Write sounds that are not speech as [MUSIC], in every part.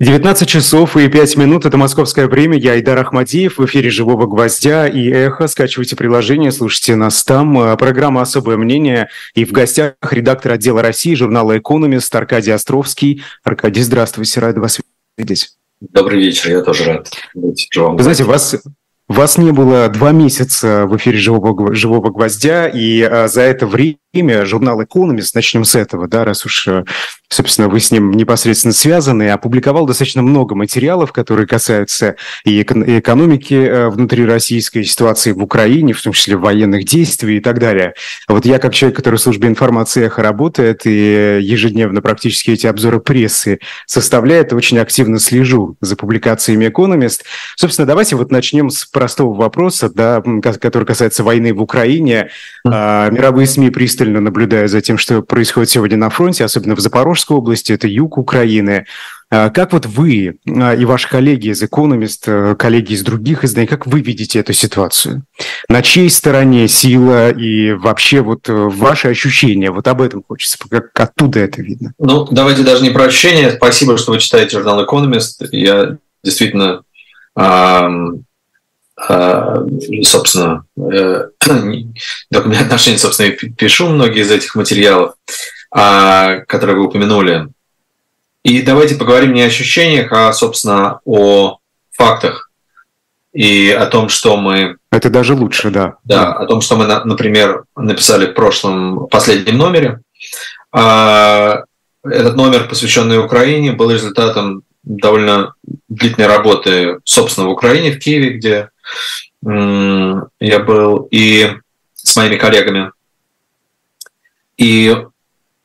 19 часов и 5 минут. Это московское время. Я Айдар Ахмадиев. В эфире «Живого гвоздя» и «Эхо». Скачивайте приложение, слушайте нас там. Э, программа «Особое мнение». И в гостях редактор отдела России журнала «Экономист» Аркадий Островский. Аркадий, здравствуйте. Рад вас видеть. Добрый вечер. Я тоже рад быть живым. Вы знаете, вас вас не было два месяца в эфире «Живого, живого гвоздя», и а, за это время журнал «Экономист», начнем с этого, да, раз уж, э, собственно, вы с ним непосредственно связаны, опубликовал достаточно много материалов, которые касаются и экономики э, внутри российской ситуации в Украине, в том числе военных действий и так далее. Вот я, как человек, который в службе информации «Эхо» работает и ежедневно практически эти обзоры прессы составляет, очень активно слежу за публикациями «Экономист». Собственно, давайте вот начнем с простого вопроса, да, который касается войны в Украине. А, мировые СМИ пристально наблюдают за тем, что происходит сегодня на фронте, особенно в Запорожской области, это юг Украины. А, как вот вы а, и ваши коллеги из Economist, коллеги из других изданий, как вы видите эту ситуацию? На чьей стороне сила и вообще вот ваши ощущения? Вот об этом хочется, как оттуда это видно. Ну, давайте даже не про ощущения. Спасибо, что вы читаете журнал Economist. Я действительно собственно, э, [CLEARS THROAT] документ отношений, собственно, и пишу многие из этих материалов, а, которые вы упомянули. И давайте поговорим не о ощущениях, а, собственно, о фактах и о том, что мы... Это даже лучше, да. Да, о том, что мы, например, написали в прошлом, последнем номере. А, этот номер, посвященный Украине, был результатом довольно длительной работы, собственно, в Украине, в Киеве, где я был и с моими коллегами. И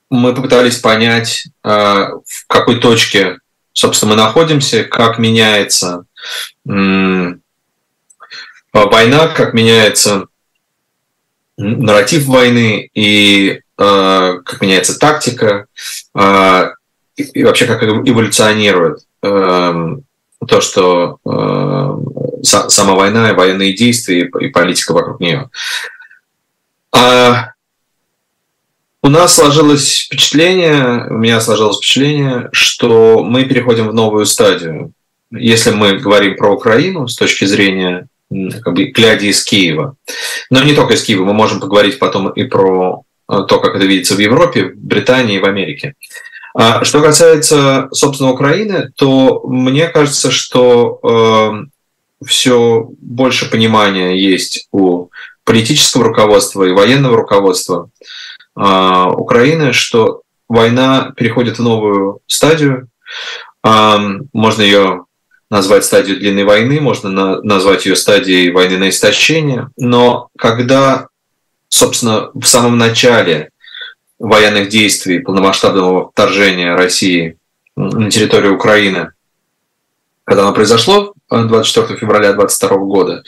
мы попытались понять, а, в какой точке, собственно, мы находимся, как меняется война, как меняется нарратив войны и а, как меняется тактика, а, и вообще как эволюционирует то, что э, сама война и военные действия и, и политика вокруг нее. А у нас сложилось впечатление, у меня сложилось впечатление, что мы переходим в новую стадию. Если мы говорим про Украину с точки зрения как бы, глядя из Киева, но не только из Киева, мы можем поговорить потом и про э, то, как это видится в Европе, в Британии и в Америке. А что касается, собственно, Украины, то мне кажется, что э, все больше понимания есть у политического руководства и военного руководства э, Украины, что война переходит в новую стадию. Э, можно ее назвать стадию длинной войны, можно на, назвать ее стадией войны на истощение, но когда, собственно, в самом начале военных действий, полномасштабного вторжения России на территорию Украины, когда оно произошло 24 февраля 2022 года,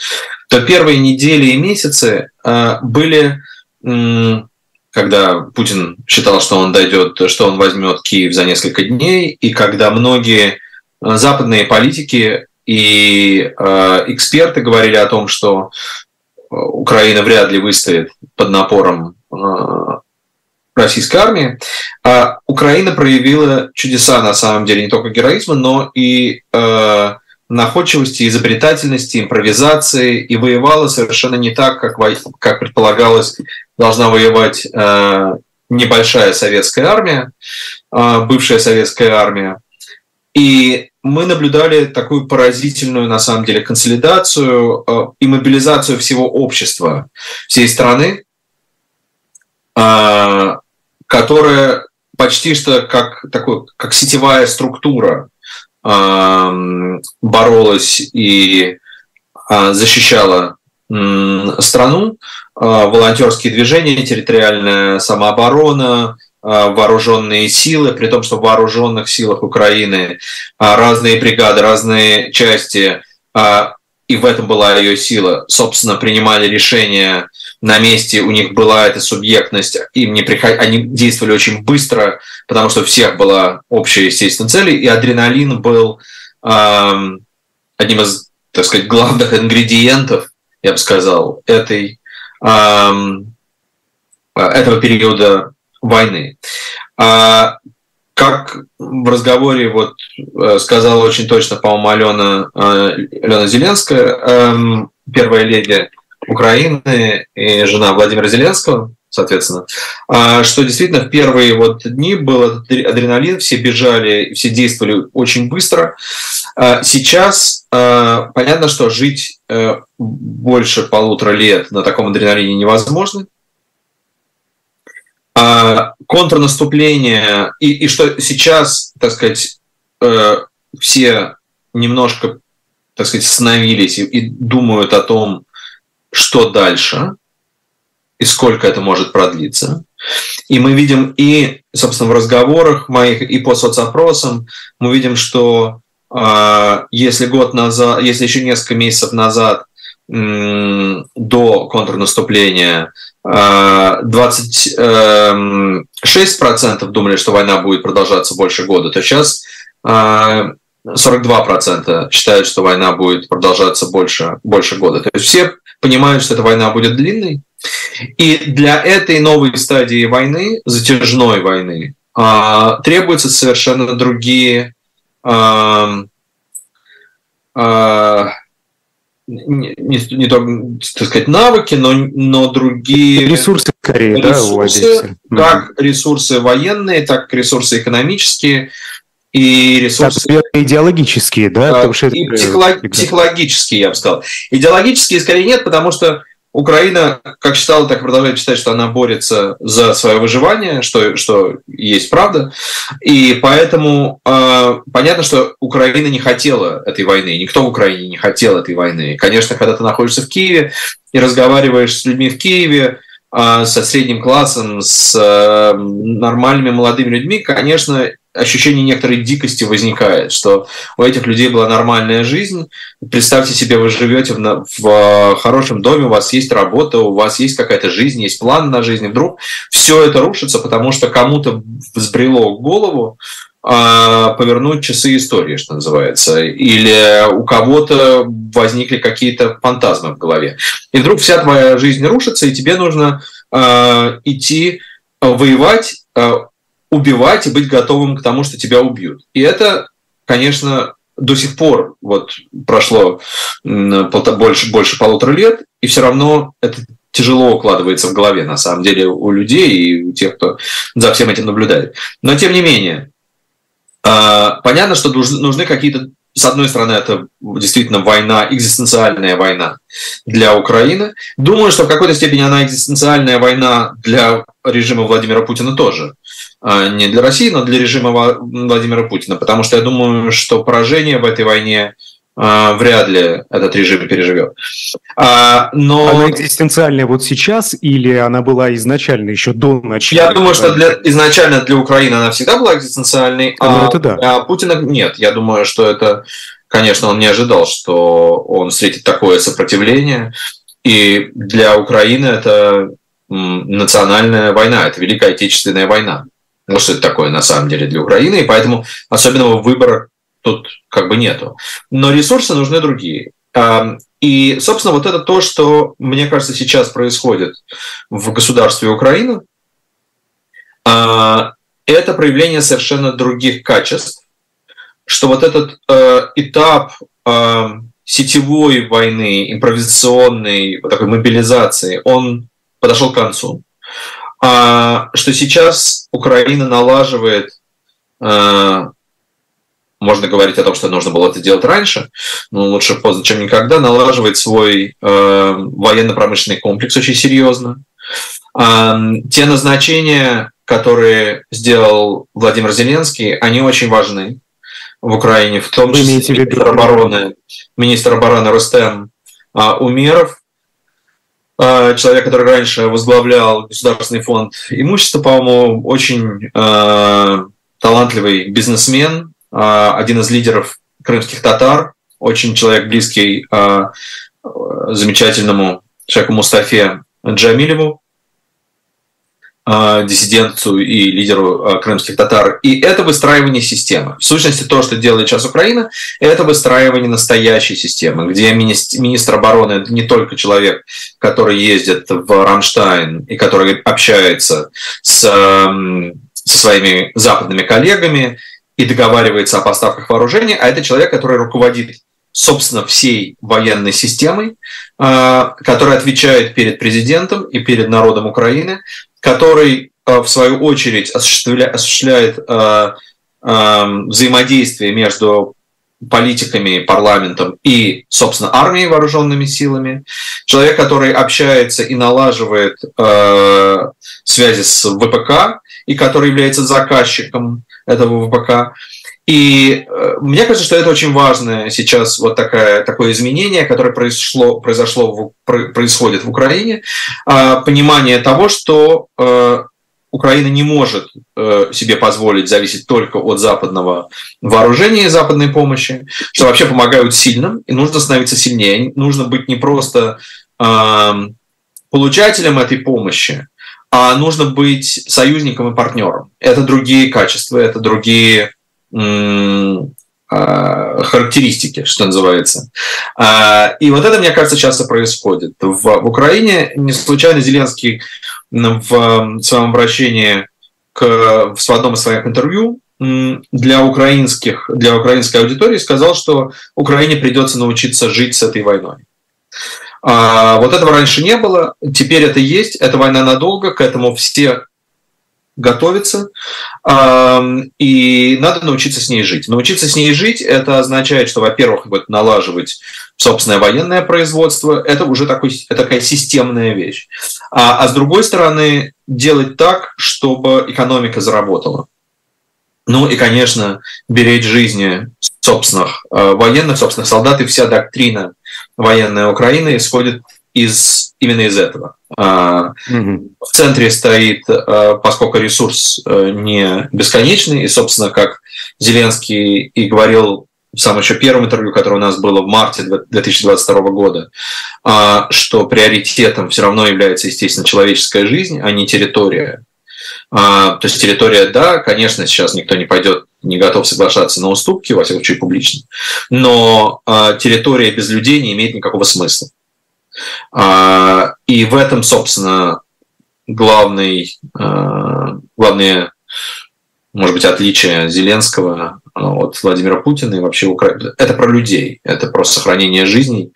то первые недели и месяцы э, были, когда Путин считал, что он дойдет, что он возьмет Киев за несколько дней, и когда многие э, западные политики и э, эксперты говорили о том, что Украина вряд ли выстоит под напором российской армии, а Украина проявила чудеса на самом деле не только героизма, но и э, находчивости, изобретательности, импровизации и воевала совершенно не так, как, как предполагалось, должна воевать э, небольшая советская армия, э, бывшая советская армия. И мы наблюдали такую поразительную, на самом деле, консолидацию э, и мобилизацию всего общества, всей страны, э, которая почти что как, такой, как сетевая структура боролась и а, защищала страну, а, волонтерские движения, территориальная самооборона, а, вооруженные силы, при том, что в вооруженных силах Украины разные бригады, разные части, и в этом была ее сила, собственно, принимали решения на месте, у них была эта субъектность, им не приход... они действовали очень быстро, потому что у всех была общая, естественно, цель, и адреналин был эм, одним из, так сказать, главных ингредиентов, я бы сказал, этой, эм, этого периода войны. А как в разговоре вот э, сказала очень точно, по-моему, Алена, Алена Зеленская, эм, первая леди Украины и жена Владимира Зеленского, соответственно, а, что действительно в первые вот дни был адреналин, все бежали, все действовали очень быстро. А, сейчас а, понятно, что жить э, больше полутора лет на таком адреналине невозможно. Контрнаступление, и, и что сейчас, так сказать, э, все немножко, так сказать, остановились и, и думают о том, что дальше и сколько это может продлиться. И мы видим и, собственно, в разговорах моих, и по соцопросам, мы видим, что э, если год назад, если еще несколько месяцев назад до контрнаступления э, 26% э, думали, что война будет продолжаться больше года, то сейчас э, 42% считают, что война будет продолжаться больше, больше года. То есть все понимают, что эта война будет длинной. И для этой новой стадии войны, затяжной войны, а, требуются совершенно другие а, а, не, не, не то, так сказать, навыки, но, но другие... Ресурсы, скорее, ресурсы, да, Как ресурсы военные, так и ресурсы экономические и ресурсы... Так, идеологические, да? Потому что и это... психолог... психологические, я бы сказал. Идеологические скорее нет, потому что Украина, как считала, так продолжает считать, что она борется за свое выживание, что, что есть правда. И поэтому э, понятно, что Украина не хотела этой войны. Никто в Украине не хотел этой войны. Конечно, когда ты находишься в Киеве и разговариваешь с людьми в Киеве, э, со средним классом, с э, нормальными молодыми людьми, конечно, ощущение некоторой дикости возникает, что у этих людей была нормальная жизнь. Представьте себе, вы живете в, в э, хорошем доме, у вас есть работа, у вас есть какая-то жизнь, есть план на жизнь. Вдруг все это рушится, потому что кому-то взбрело голову а, повернуть часы истории, что называется, или у кого-то возникли какие-то фантазмы в голове. И вдруг вся твоя жизнь рушится, и тебе нужно э, идти воевать, э, убивать и быть готовым к тому, что тебя убьют. И это, конечно, до сих пор вот прошло больше, больше полутора лет, и все равно это тяжело укладывается в голове, на самом деле, у людей и у тех, кто за всем этим наблюдает. Но, тем не менее, а, понятно, что нужны какие-то с одной стороны, это действительно война, экзистенциальная война для Украины. Думаю, что в какой-то степени она экзистенциальная война для режима Владимира Путина тоже. А, не для России, но для режима Владимира Путина. Потому что я думаю, что поражение в этой войне вряд ли этот режим переживет. А, но... Она экзистенциальная вот сейчас или она была изначально, еще до начала? Я думаю, что для, изначально для Украины она всегда была экзистенциальной, а ну, это да. для Путина нет. Я думаю, что это, конечно, он не ожидал, что он встретит такое сопротивление. И для Украины это национальная война, это Великая Отечественная война. Вот что это такое на самом деле для Украины, и поэтому особенного выбора тут как бы нету. Но ресурсы нужны другие. И, собственно, вот это то, что, мне кажется, сейчас происходит в государстве Украины, а, это проявление совершенно других качеств, что вот этот э, этап сетевой войны, импровизационной вот такой мобилизации, он подошел к концу. А, что сейчас Украина налаживает э, можно говорить о том, что нужно было это делать раньше, но лучше поздно, чем никогда, налаживает свой э, военно-промышленный комплекс очень серьезно. Э, те назначения, которые сделал Владимир Зеленский, они очень важны в Украине, в том числе министр обороны, министр обороны Рустем э, Умеров, человек, который раньше возглавлял Государственный фонд имущества, по-моему, очень э, талантливый бизнесмен, а, один из лидеров крымских татар, очень человек близкий а, замечательному человеку Мустафе Джамилеву, а, диссиденту и лидеру крымских татар. И это выстраивание системы. В сущности, то, что делает сейчас Украина, это выстраивание настоящей системы, где министр обороны – это не только человек, который ездит в Рамштайн и который общается с со своими западными коллегами и договаривается о поставках вооружения, а это человек, который руководит собственно, всей военной системой, который отвечает перед президентом и перед народом Украины, который, в свою очередь, осуществляет взаимодействие между политиками, парламентом и, собственно, армией, вооруженными силами. Человек, который общается и налаживает э, связи с ВПК и который является заказчиком этого ВПК. И э, мне кажется, что это очень важное сейчас вот такое, такое изменение, которое произошло, произошло в, происходит в Украине. Э, понимание того, что э, Украина не может э, себе позволить зависеть только от западного вооружения и западной помощи, что вообще помогают сильным, и нужно становиться сильнее. Нужно быть не просто э, получателем этой помощи, а нужно быть союзником и партнером. Это другие качества, это другие э, характеристики, что называется. А, и вот это, мне кажется, часто происходит. В, в Украине не случайно Зеленский в своем обращении к, в одном из своих интервью для, украинских, для украинской аудитории сказал, что Украине придется научиться жить с этой войной. А, вот этого раньше не было, теперь это есть, эта война надолго, к этому все готовиться, и надо научиться с ней жить. Научиться с ней жить – это означает, что, во-первых, вот налаживать собственное военное производство, это уже такой, такая системная вещь. А, а с другой стороны, делать так, чтобы экономика заработала. Ну и, конечно, беречь жизни собственных э, военных, собственных солдат, и вся доктрина военной Украины исходит из, именно из этого. Mm-hmm. В центре стоит, а, поскольку ресурс э, не бесконечный, и, собственно, как Зеленский и говорил в самом еще первом интервью, которое у нас было в марте 2022 года, а, что приоритетом все равно является, естественно, человеческая жизнь, а не территория. То есть территория, да, конечно, сейчас никто не пойдет, не готов соглашаться на уступки, во всяком случае, публично, но территория без людей не имеет никакого смысла. А, и в этом, собственно, главный, а, главное, может быть, отличие Зеленского а, от Владимира Путина и вообще Украины. Это про людей, это про сохранение жизней,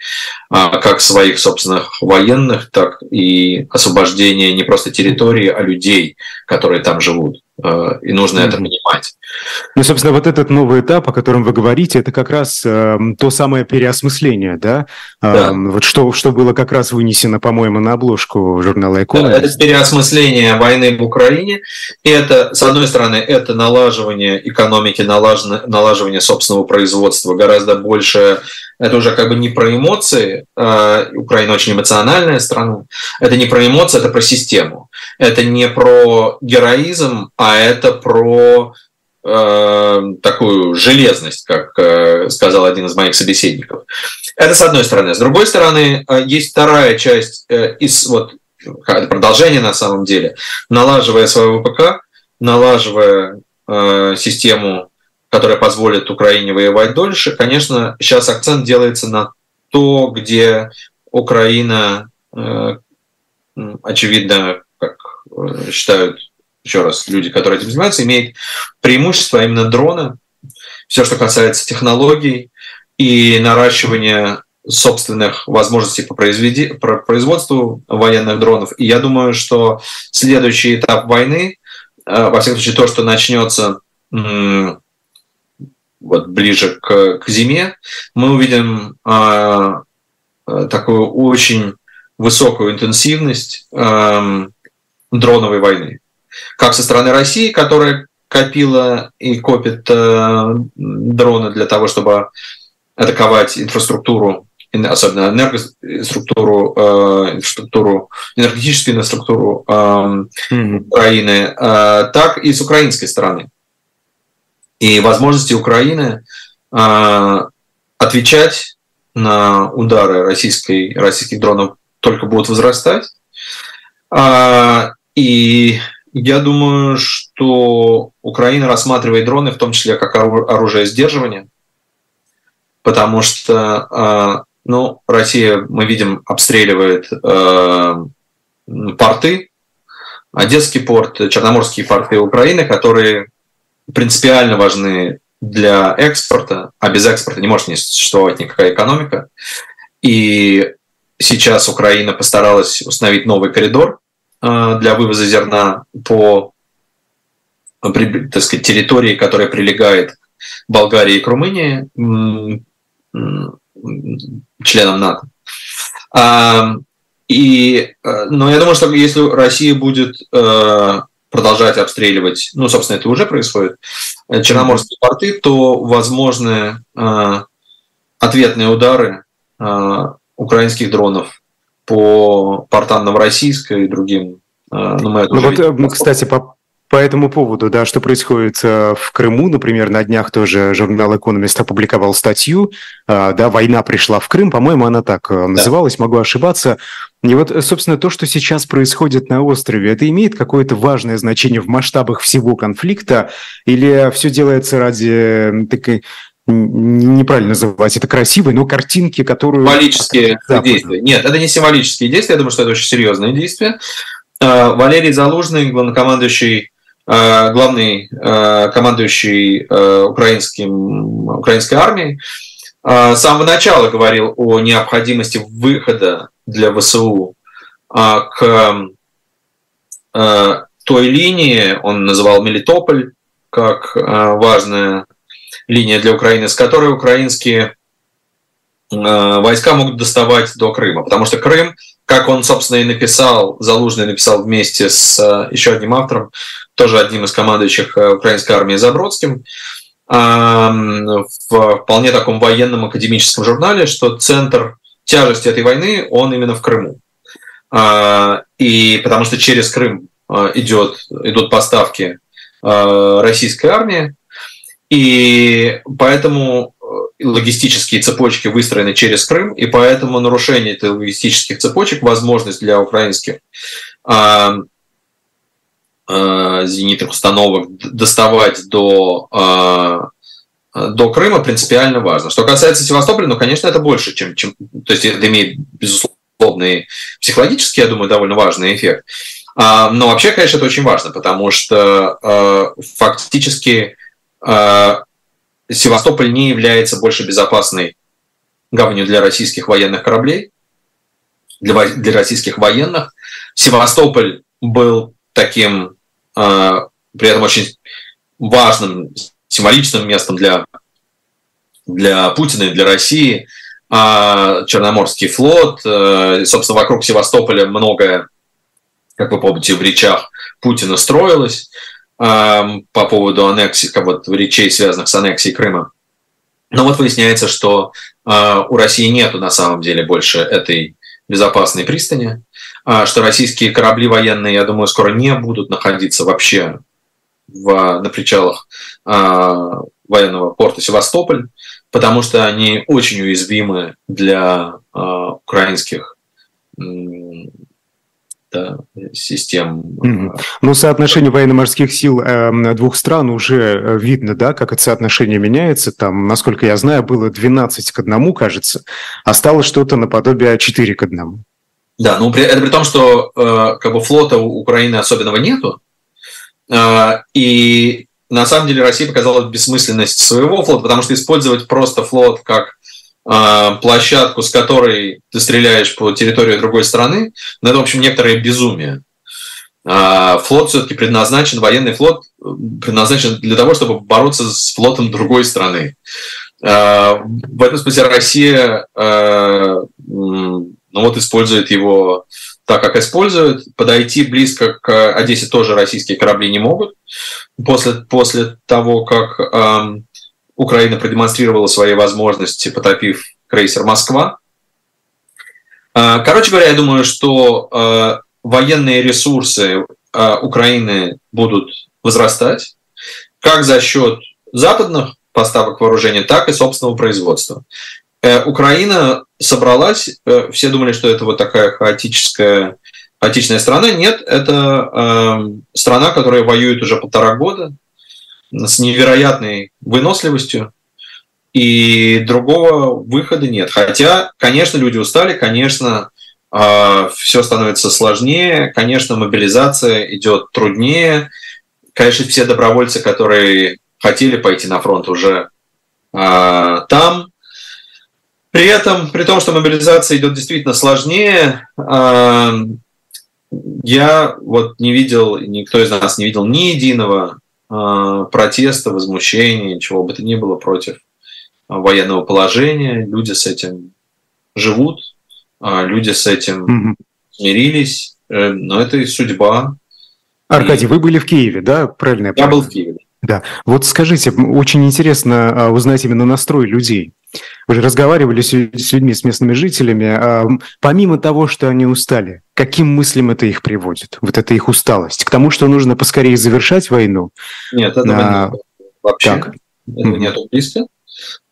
как своих собственных военных, так и освобождение не просто территории, а людей, которые там живут. И нужно mm-hmm. это понимать. Ну, собственно, вот этот новый этап, о котором вы говорите, это как раз э, то самое переосмысление, да? да. Э, вот что, что было как раз вынесено, по-моему, на обложку журнала «Экономист». Да, это переосмысление войны в Украине. И это, с одной стороны, это налаживание экономики, налаживание, налаживание собственного производства гораздо больше это уже как бы не про эмоции, э, Украина очень эмоциональная страна, это не про эмоции, это про систему. Это не про героизм, а это про Э, такую железность, как э, сказал один из моих собеседников. Это с одной стороны. С другой стороны, э, есть вторая часть из вот продолжение на самом деле, налаживая свою ВПК, налаживая систему, которая позволит Украине воевать дольше, конечно, сейчас акцент делается на то, где Украина, очевидно, как считают еще раз, люди, которые этим занимаются, имеют преимущество именно дрона, все, что касается технологий и наращивания собственных возможностей по, произведи... по производству военных дронов. И я думаю, что следующий этап войны, э, во всяком случае, то, что начнется вот ближе к, к зиме, мы увидим э, э, такую очень высокую интенсивность э, дроновой войны как со стороны России, которая копила и копит э, дроны для того, чтобы атаковать инфраструктуру, особенно энергоструктуру, э, инфраструктуру, энергетическую инфраструктуру э, mm-hmm. Украины, э, так и с украинской стороны. И возможности Украины э, отвечать на удары российской, российских дронов только будут возрастать. Э, и я думаю, что Украина рассматривает дроны в том числе как оружие сдерживания, потому что а, ну, Россия, мы видим, обстреливает а, порты Одесский порт, Черноморские порты Украины, которые принципиально важны для экспорта, а без экспорта не может не существовать никакая экономика. И сейчас Украина постаралась установить новый коридор для вывоза зерна по так сказать, территории, которая прилегает Болгарии и к Румынии, членам НАТО. А, и, э, но я думаю, что если Россия будет э, продолжать обстреливать, ну, собственно, это уже происходит, э, черноморские порты, то возможны ответные удары украинских дронов по портам Новороссийска и другим. Ну, мы ну, вот, кстати, по, по этому поводу, да, что происходит э, в Крыму, например, на днях тоже журнал «Экономист» опубликовал статью, э, да, «Война пришла в Крым», по-моему, она так э, называлась, да. могу ошибаться. И вот, собственно, то, что сейчас происходит на острове, это имеет какое-то важное значение в масштабах всего конфликта, или все делается ради такой неправильно называть это красивой, но картинки, которую... Символические действия. Нет, это не символические действия, я думаю, что это очень серьезные действия. Валерий Залужный, главнокомандующий Э, главный э, командующий украинским, украинской армией, с самого начала говорил о необходимости выхода для ВСУ к той линии, он называл Мелитополь как важная линия для Украины, с которой украинские войска могут доставать до Крыма. Потому что Крым, как он, собственно, и написал, Залужный написал вместе с еще одним автором, тоже одним из командующих э, украинской армии Забродским, в вполне таком военном академическом журнале, что центр тяжести этой войны, он именно в Крыму. А, и потому что через Крым э, идет, идут поставки э, российской армии, и поэтому логистические цепочки выстроены через Крым, и поэтому нарушение этих логистических цепочек, возможность для украинских Э, зенитных установок доставать до, э, до Крыма принципиально важно. Что касается Севастополя, ну, конечно, это больше, чем... чем то есть это имеет, безусловно, и психологически, я думаю, довольно важный эффект. А, но вообще, конечно, это очень важно, потому что э, фактически Севастополь не является больше безопасной гаванью для российских военных кораблей, для, для российских военных. Севастополь был таким а, при этом очень важным символичным местом для, для Путина и для России. А Черноморский флот, э, собственно, вокруг Севастополя многое, как вы помните, в речах Путина строилось по поводу аннексии, как вот речей, связанных с аннексией Крыма. Но вот выясняется, что а, у России нету на самом деле больше этой безопасной пристани. А, что российские корабли военные, я думаю, скоро не будут находиться вообще в, на причалах а, военного порта Севастополь, потому что они очень уязвимы для украинских да, систем. Mm-hmm. Ну, соотношение военно-морских сил э, двух стран уже э, видно, да, как это соотношение меняется. Там, насколько я знаю, было 12 к 1, кажется, а стало что-то наподобие 4 к 1. Да, ну это при том, что э, как бы флота у Украины особенного нету, э, и на самом деле Россия показала бессмысленность своего флота, потому что использовать просто флот как э, площадку, с которой ты стреляешь по территории другой страны, ну это, в общем, некоторое безумие. Э, флот все-таки предназначен, военный флот предназначен для того, чтобы бороться с флотом другой страны. Э, в этом смысле Россия но вот использует его так, как использует. Подойти близко к Одессе тоже российские корабли не могут. После, после того, как Украина продемонстрировала свои возможности, потопив крейсер «Москва». Э, короче говоря, я думаю, что э, военные ресурсы э, Украины будут возрастать как за счет западных поставок вооружения, так и собственного производства. Э, Украина собралась, э, все думали, что это вот такая хаотическая, хаотичная страна. Нет, это э, страна, которая воюет уже полтора года с невероятной выносливостью, и другого выхода нет. Хотя, конечно, люди устали, конечно, а, все становится сложнее. Конечно, мобилизация идет труднее. Конечно, все добровольцы, которые хотели пойти на фронт, уже а, там. При этом, при том, что мобилизация идет действительно сложнее, а, я вот не видел, никто из нас не видел ни единого протеста, возмущения, чего бы то ни было против военного положения. Люди с этим живут, а, люди с этим смирились, э, но это и судьба. Аркадий, и... вы были в Киеве, да? Правильно я, я был в Киеве. Да. Вот скажите, очень интересно а, узнать именно настрой людей. Вы же разговаривали с людьми, с местными жителями. А, помимо того, что они устали, каким мыслям это их приводит? Вот эта их усталость? К тому, что нужно поскорее завершать войну? Нет, этого а, нет. Вообще. Так. Этого mm-hmm.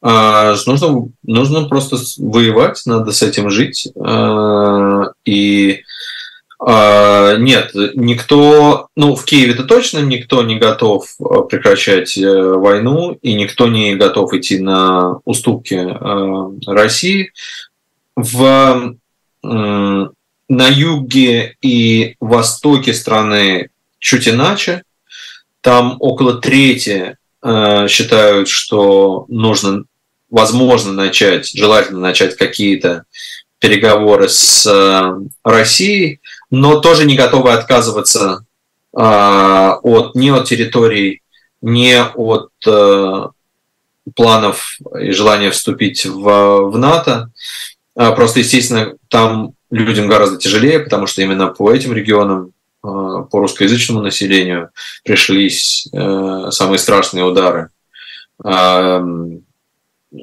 А, нужно, нужно просто воевать, надо с этим жить. А, и нет, никто, ну, в Киеве-то точно никто не готов прекращать э, войну, и никто не готов идти на уступки России. В, на юге и востоке страны чуть иначе. Там около трети Э, считают, что нужно, возможно, начать, желательно начать какие-то переговоры с э, Россией, но тоже не готовы отказываться э, от, ни от территорий, ни от планов и желания вступить в, в НАТО. Просто, естественно, там людям гораздо тяжелее, потому что именно по этим регионам Э, по русскоязычному населению пришлись э, самые страшные удары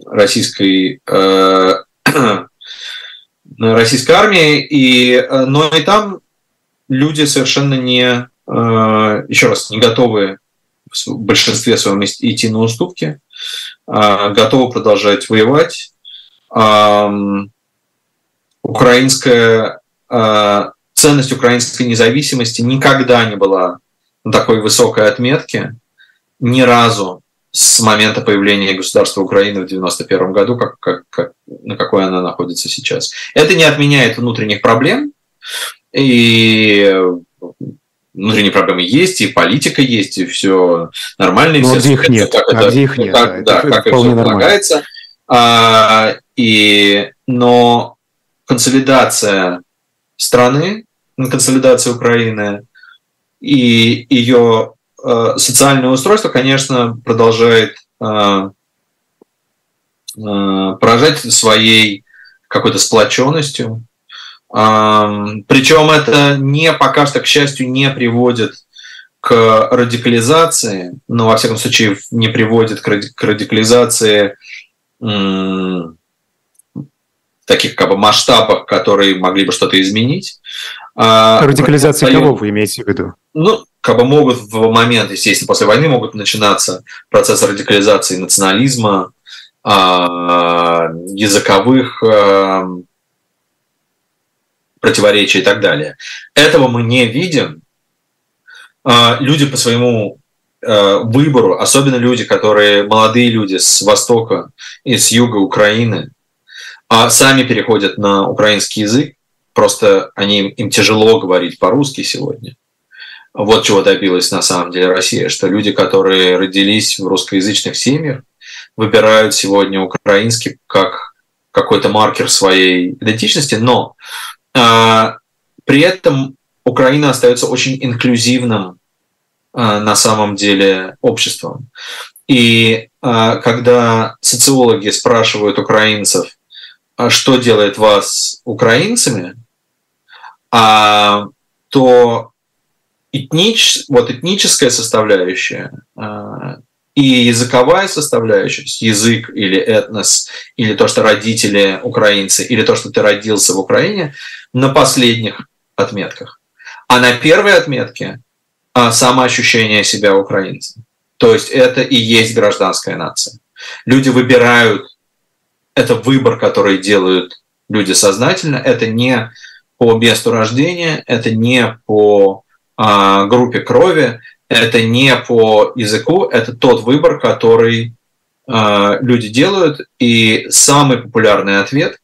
российской российской армии, и, но и там люди совершенно не, еще раз, не готовы в большинстве своем идти на уступки, готовы продолжать воевать. Украинская ценность украинской независимости никогда не была на такой высокой отметке ни разу с момента появления государства Украины в 1991 году, как, как, как, на какой она находится сейчас. Это не отменяет внутренних проблем, и внутренние проблемы есть, и политика есть, и все нормально. И Но все где их нет? Как а это, где их нет? Как, да, это, как это все полагается. А, и, но консолидация страны консолидации Украины и ее э, социальное устройство, конечно, продолжает э, э, поражать своей какой-то сплоченностью. Причем это не пока что, к счастью, не приводит к радикализации, но во всяком случае не приводит к радикализации таких как бы масштабах, которые могли бы что-то изменить. А, Радикализация кого вы имеете в виду? Ну, как бы могут в момент, естественно, после войны могут начинаться процессы радикализации национализма, а, языковых а, противоречий и так далее. Этого мы не видим. Люди по своему выбору, особенно люди, которые молодые люди с востока и с юга Украины, сами переходят на украинский язык, Просто они, им тяжело говорить по-русски сегодня. Вот чего добилась на самом деле Россия, что люди, которые родились в русскоязычных семьях, выбирают сегодня украинский как какой-то маркер своей идентичности, но э, при этом Украина остается очень инклюзивным э, на самом деле обществом. И э, когда социологи спрашивают украинцев, что делает вас украинцами, а, то этнич, вот этническая составляющая а, и языковая составляющая, язык или этнос, или то, что родители украинцы, или то, что ты родился в Украине, на последних отметках. А на первой отметке а, самоощущение себя украинцем. То есть это и есть гражданская нация. Люди выбирают, это выбор, который делают люди сознательно, это не по месту рождения, это не по а, группе крови, это не по языку, это тот выбор, который а, люди делают. И самый популярный ответ,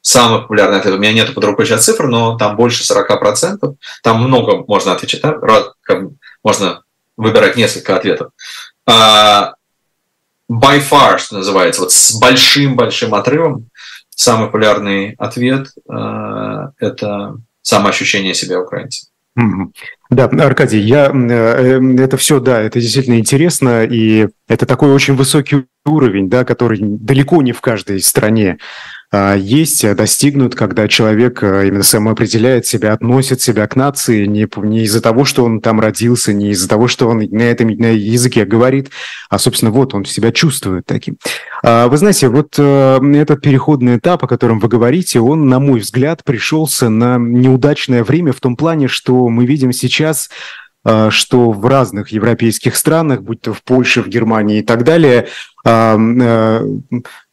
самый популярный ответ. У меня нет под рукой сейчас цифр, но там больше 40%. Там много можно отвечать, да? можно выбирать несколько ответов. Uh, by far, что называется, вот с большим-большим отрывом, самый популярный ответ uh, – это самоощущение себя украинцем. Да, Аркадий, я, э, это все, да, это действительно интересно, и это такой очень высокий уровень, да, который далеко не в каждой стране а, есть, а, достигнут, когда человек а, именно самоопределяет себя, относит себя к нации не, не из-за того, что он там родился, не из-за того, что он на этом на языке говорит, а, собственно, вот он себя чувствует таким. Вы знаете, вот этот переходный этап, о котором вы говорите, он, на мой взгляд, пришелся на неудачное время в том плане, что мы видим сейчас что в разных европейских странах, будь то в Польше, в Германии и так далее,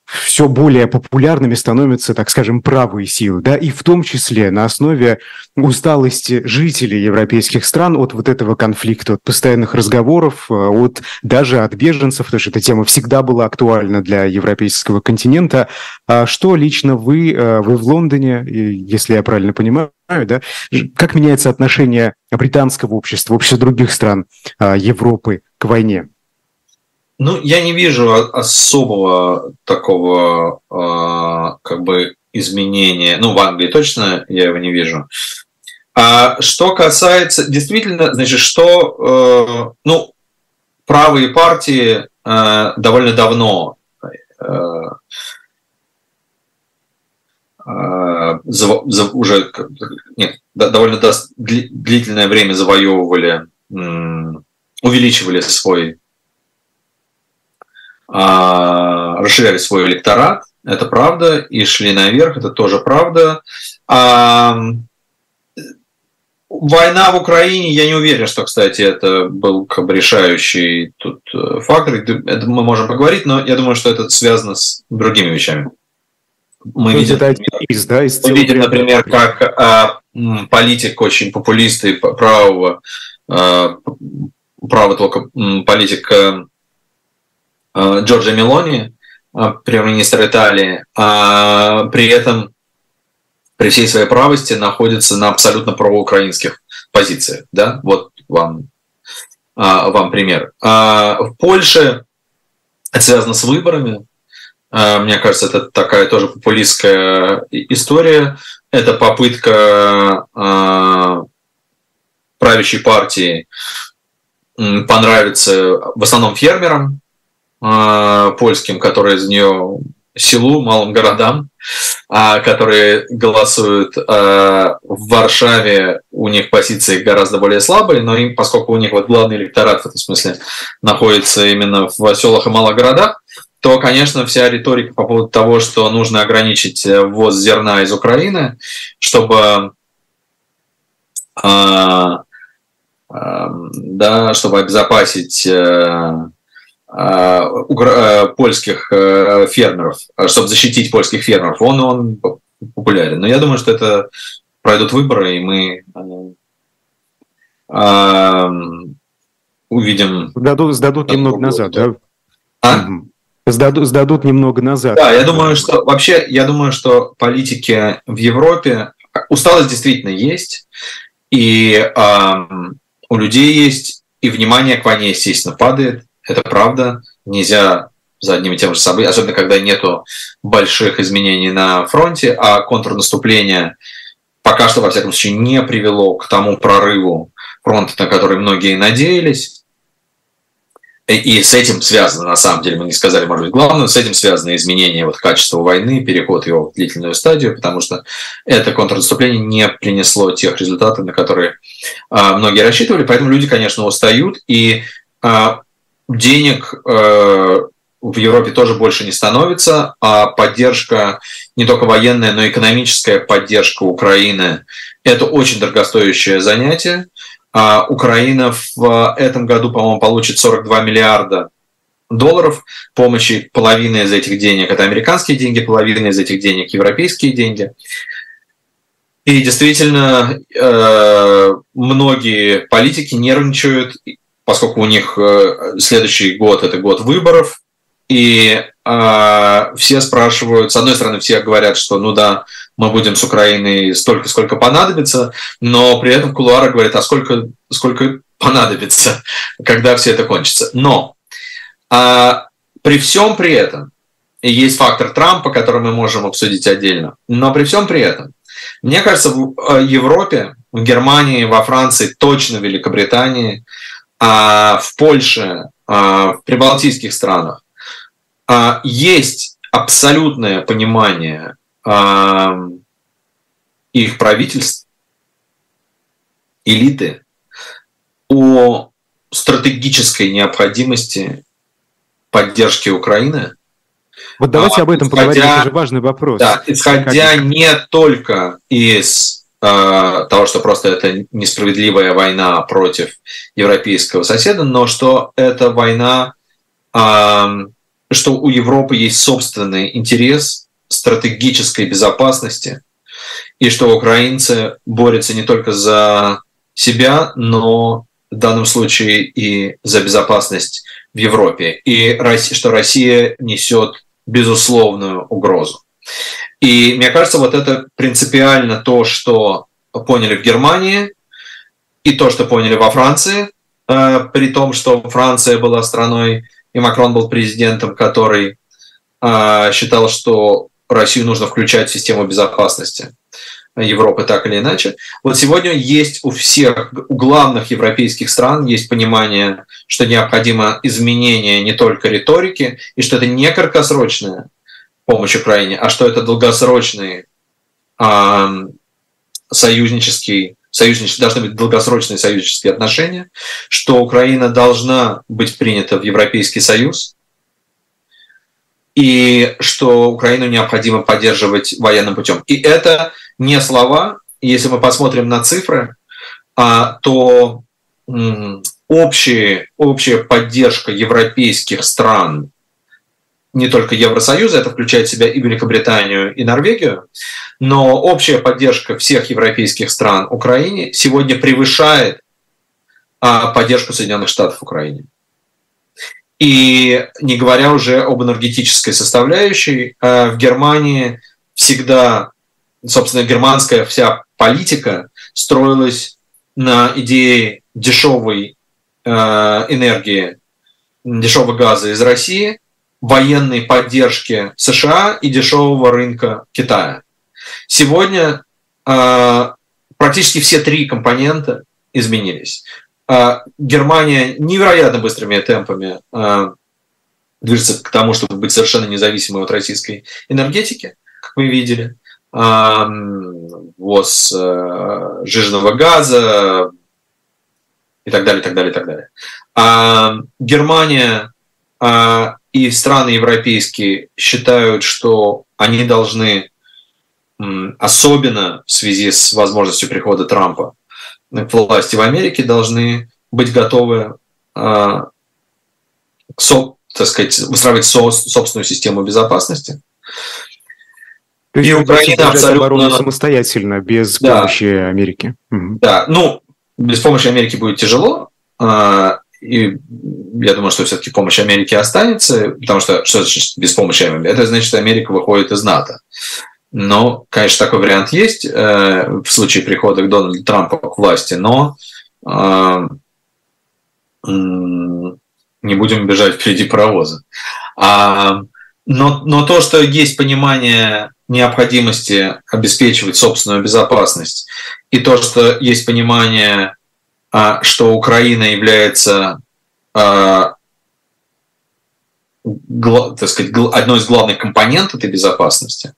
все более популярными становятся, так скажем, правые силы, да, и в том числе на основе усталости жителей европейских стран от вот этого конфликта, от постоянных разговоров, от даже от беженцев, потому что эта тема всегда была актуальна для европейского континента. А что лично вы, вы в Лондоне, если я правильно понимаю, да, как меняется отношение британского общества, общества других стран э, Европы к войне? Ну, я не вижу особого такого э, как бы изменения. Ну, в Англии точно я его не вижу. А что касается, действительно, значит, что, э, ну, правые партии э, довольно давно э, уже нет, довольно длительное время завоевывали, увеличивали свой а, расширяли свой электорат, это правда, и шли наверх, это тоже правда. А, война в Украине, я не уверен, что, кстати, это был как бы решающий тут э, фактор. Это мы можем поговорить, но я думаю, что это связано с другими вещами. Мы видим, из, да, из мы видим, например, как а, политик очень популист и правого, а, правого только политик Э, Джорджа Мелони, э, премьер-министр Италии, а при этом при всей своей правости находится на абсолютно проукраинских позициях. Да? Вот вам, а, вам пример. А в Польше это связано с выборами. А, мне кажется, это такая тоже популистская история. Это попытка правящей партии понравиться в основном фермерам, Э, польским, которые из нее селу, малым городам, а, которые голосуют в Варшаве, у них позиции гораздо более слабые, но им, поскольку у них вот главный электорат в этом смысле находится именно в селах и малых городах, то, конечно, вся риторика по поводу того, что нужно ограничить э, ввоз зерна из Украины, чтобы да, чтобы обезопасить Э, э, польских э, фермеров, чтобы защитить польских фермеров, он, он популярен. Но я думаю, что это пройдут выборы, и мы увидим... Сдадут, сдадут немного назад, да? А? Сдадут, сдадут немного назад. Да, я думаю, что вообще, я думаю, что политики в Европе усталость действительно есть, и э, у людей есть, и внимание к войне, естественно, падает. Это правда. Нельзя за одним и тем же событием, особенно когда нету больших изменений на фронте, а контрнаступление пока что, во всяком случае, не привело к тому прорыву фронта, на который многие надеялись. И с этим связано, на самом деле, мы не сказали, может быть, главное, с этим связано изменение вот качества войны, переход его в длительную стадию, потому что это контрнаступление не принесло тех результатов, на которые а, многие рассчитывали. Поэтому люди, конечно, устают, и а, денег э, в Европе тоже больше не становится, а поддержка не только военная, но и экономическая поддержка Украины – это очень дорогостоящее занятие. А Украина в этом году, по-моему, получит 42 миллиарда долларов помощи. Половина из этих денег – это американские деньги, половина из этих денег – европейские деньги. И действительно, э, многие политики нервничают поскольку у них э, следующий год это год выборов, и э, все спрашивают, с одной стороны, все говорят, что ну да, мы будем с Украиной столько, сколько понадобится, но при этом кулуары говорят, а сколько, сколько понадобится, [LAUGHS] когда все это кончится. Но а, при всем при этом, есть фактор Трампа, который мы можем обсудить отдельно, но при всем при этом, мне кажется, в э, Европе, в Германии, во Франции, точно в Великобритании, а, в Польше, а, в прибалтийских странах а, есть абсолютное понимание их правительств, элиты о стратегической необходимости поддержки Украины. Вот давайте а, об этом исходя, поговорим, это же важный вопрос. Да, исходя как... не только из э, того, что просто это несправедливая война против европейского соседа, но что это война, э, что у Европы есть собственный интерес стратегической безопасности, и что украинцы борются не только за себя, но в данном случае и за безопасность в Европе, и что Россия несет безусловную угрозу. И мне кажется, вот это принципиально то, что поняли в Германии, и то, что поняли во Франции, э, при том, что Франция была страной, и Макрон был президентом, который э, считал, что Россию нужно включать в систему безопасности. Европы так или иначе. Вот сегодня есть у всех, у главных европейских стран есть понимание, что необходимо изменение не только риторики, и что это не краткосрочная помощь Украине, а что это долгосрочные э, союзнические, союзнические, должны быть долгосрочные союзнические отношения, что Украина должна быть принята в Европейский Союз, и что Украину необходимо поддерживать военным путем. И это не слова. Если мы посмотрим на цифры, а, то общие, общая поддержка европейских стран, не только Евросоюза, это включает в себя и Великобританию, и Норвегию, но общая поддержка всех европейских стран Украине сегодня превышает а, поддержку Соединенных Штатов Украине. И не говоря уже об энергетической составляющей, а, в Германии всегда собственно, германская вся политика строилась на идее дешевой э, энергии, дешевого газа из России, военной поддержки США и дешевого рынка Китая. Сегодня э, практически все три компонента изменились. Э, Германия невероятно быстрыми темпами э, движется к тому, чтобы быть совершенно независимой от российской энергетики, как мы видели ввоз э, жирного газа и так далее, так далее, так далее. А Германия а, и страны европейские считают, что они должны, особенно в связи с возможностью прихода Трампа власти в Америке, должны быть готовы а, к, так сказать, выстраивать собственную систему безопасности – то есть и Украина абсолютно самостоятельно, без да. помощи Америки. Да, ну, без помощи Америки будет тяжело, а, и я думаю, что все-таки помощь Америки останется, потому что что значит без помощи Америки? Это значит, что Америка выходит из НАТО. Но, конечно, такой вариант есть э, в случае прихода Дональда Трампа к власти, но э, не будем бежать впереди паровоза. А, но, но то, что есть понимание необходимости обеспечивать собственную безопасность и то, что есть понимание, а, что Украина является а, так сказать, одной из главных компонентов этой безопасности.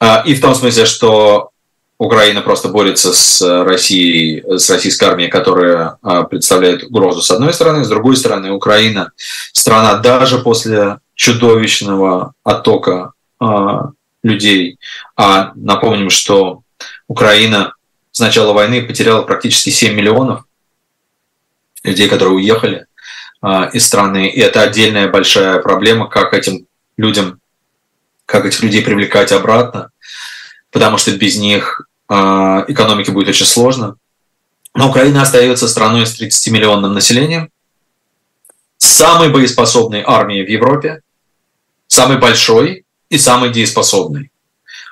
А, и в том смысле, что Украина просто борется с Россией, с российской армией, которая представляет угрозу с одной стороны, с другой стороны Украина страна даже после чудовищного оттока людей. А напомним, что Украина с начала войны потеряла практически 7 миллионов людей, которые уехали а, из страны. И это отдельная большая проблема, как этим людям, как этих людей привлекать обратно, потому что без них а, экономике будет очень сложно. Но Украина остается страной с 30-миллионным населением, самой боеспособной армией в Европе, самой большой и самый дееспособный.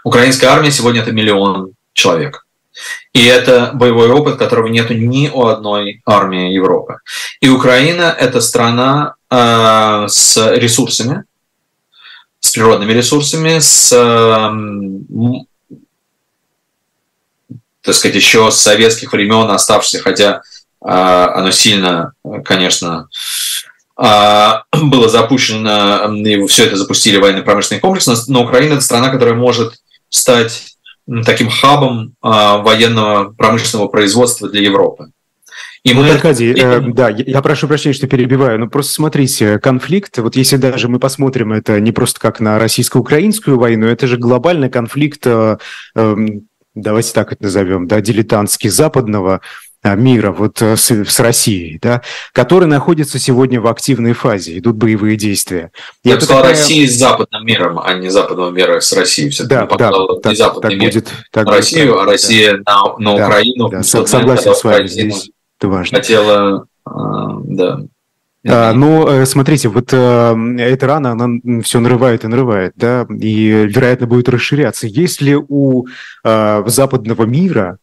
Украинская армия сегодня это миллион человек. И это боевой опыт, которого нет ни у одной армии Европы. И Украина – это страна э, с ресурсами, с природными ресурсами, с, э, так сказать, еще с советских времен оставшихся, хотя э, оно сильно, конечно, э, [CLEARS THROAT] было запущено, и все это запустили военно-промышленный комплекс, но Украина – это страна, которая может стать таким хабом а, военного промышленного производства для Европы. И вот, мы... Аркадий, э, да, я прошу прощения, что перебиваю, но просто смотрите, конфликт, вот если даже мы посмотрим это не просто как на российско-украинскую войну, это же глобальный конфликт, э, э, давайте так это назовем, да, дилетантский западного а, мира вот э, с, с Россией, да, который находится сегодня в активной фазе, идут боевые действия. И Я бы сказал, такая... Россия с западным миром, а не западного мира с Россией. все да, да, не так, западный так мир будет, так на Россию, а Россия да. на, на да, Украину. Да, согласен с вами, здесь это важно. Хотела, а, да, а, ну, э, смотрите, вот э, эта рана, она все нарывает и нарывает, да, и, вероятно, будет расширяться. Есть ли у э, западного мира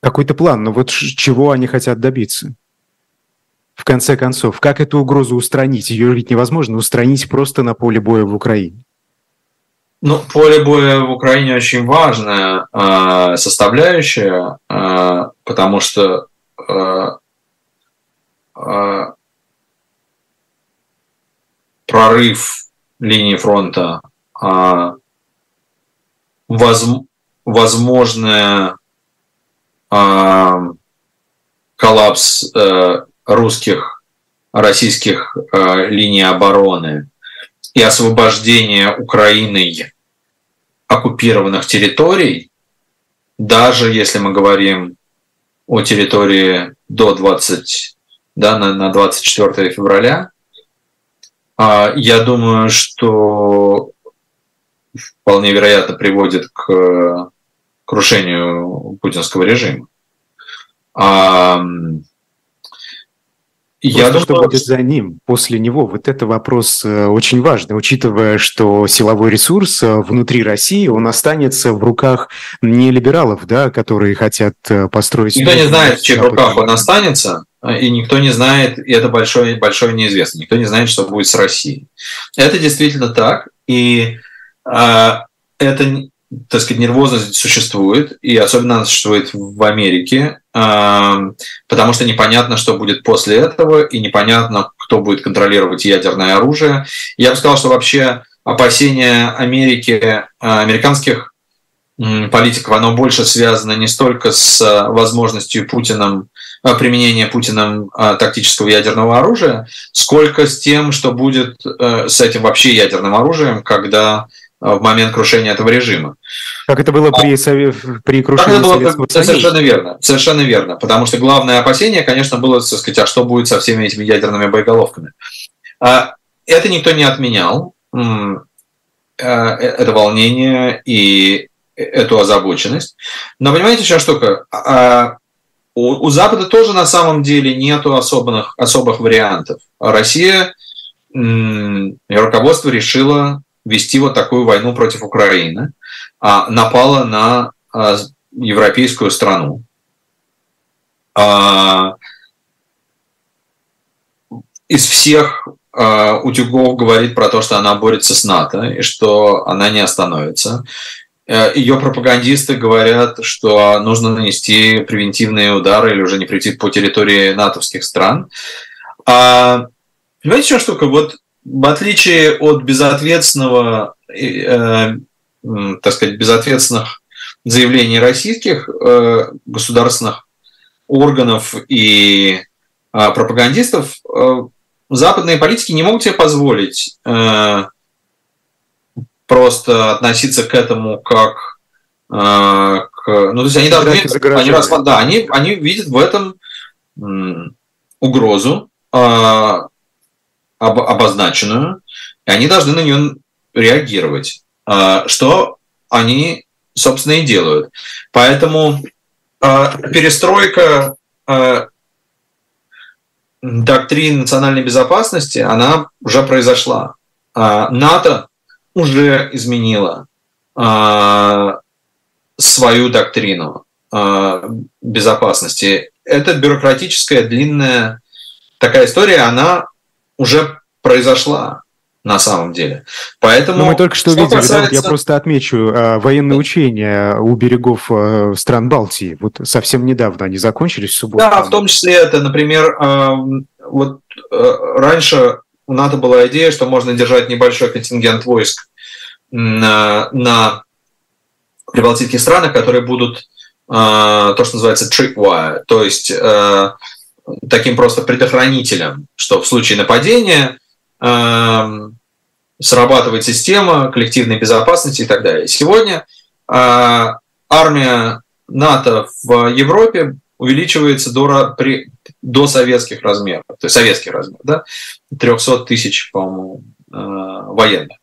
какой-то план, но вот чего они хотят добиться? В конце концов, как эту угрозу устранить? Ее ведь невозможно устранить просто на поле боя в Украине. Ну, поле боя в Украине очень важная э, составляющая, э, потому что э, прорыв линии фронта, э, воз, возможная коллапс э, русских, российских э, линий обороны и освобождение Украиной оккупированных территорий, даже если мы говорим о территории до 20, да, на, на 24 февраля, а, я думаю, что вполне вероятно приводит к крушению путинского режима. А, я думаю, что будет за ним, после него. Вот это вопрос э, очень важный, учитывая, что силовой ресурс э, внутри России, он останется в руках не либералов, да, которые хотят э, построить... Никто не знает, в чьих руках он останется, и никто не знает, и это большое, большое неизвестно, никто не знает, что будет с Россией. Это действительно так, и э, это так сказать, нервозность существует, и особенно она существует в Америке, потому что непонятно, что будет после этого, и непонятно, кто будет контролировать ядерное оружие. Я бы сказал, что вообще опасения Америки, а, американских политиков, оно больше связано не столько с возможностью Путиным а, применения Путиным а, тактического ядерного оружия, сколько с тем, что будет э, с этим вообще ядерным оружием, когда Э, в момент крушения этого режима. Как это было при, при крушении это было, Советского Союза? Совершенно верно, совершенно верно. Потому что главное опасение, конечно, было, так сказать, а что будет со всеми этими ядерными боеголовками. А, это никто не отменял, э, это волнение и эту озабоченность. Но понимаете, еще штука? А, у Запада тоже на самом деле нету особых, особых вариантов. Россия, руководство решило вести вот такую войну против Украины, а, напала на а, европейскую страну. А, из всех а, утюгов говорит про то, что она борется с НАТО и что она не остановится. Э, Ее пропагандисты говорят, что нужно нанести превентивные удары или уже не прийти по территории натовских стран. А, понимаете, что штука? Вот в отличие от безответственного, э, так сказать, безответственных заявлений российских э, государственных органов и э, пропагандистов, э, западные политики не могут себе позволить э, просто относиться к этому как э, к, ну, то есть они должны, они, раз, да, они, они видят в этом угрозу, э, об, обозначенную, и они должны на нее реагировать, а, что они, собственно, и делают. Поэтому а, перестройка а, доктрин национальной безопасности, она уже произошла. НАТО уже изменила свою доктрину безопасности. Это бюрократическая, длинная такая история, она уже произошла на самом деле. Поэтому... Но мы только что, что видели, касается... да, вот я просто отмечу, э, военные учения у берегов стран Балтии. Вот совсем недавно они закончились в субботу. Да, в том числе это, например, вот э, раньше у НАТО была идея, что можно держать небольшой контингент войск на, на прибалтийских странах, которые будут э, то, что называется tripwire, то есть э, таким просто предохранителем, что в случае нападения э, срабатывает система коллективной безопасности и так далее. Сегодня э, армия НАТО в Европе увеличивается до, при, до советских размеров, то есть советских размеров, да, 300 тысяч, по-моему, э, военных.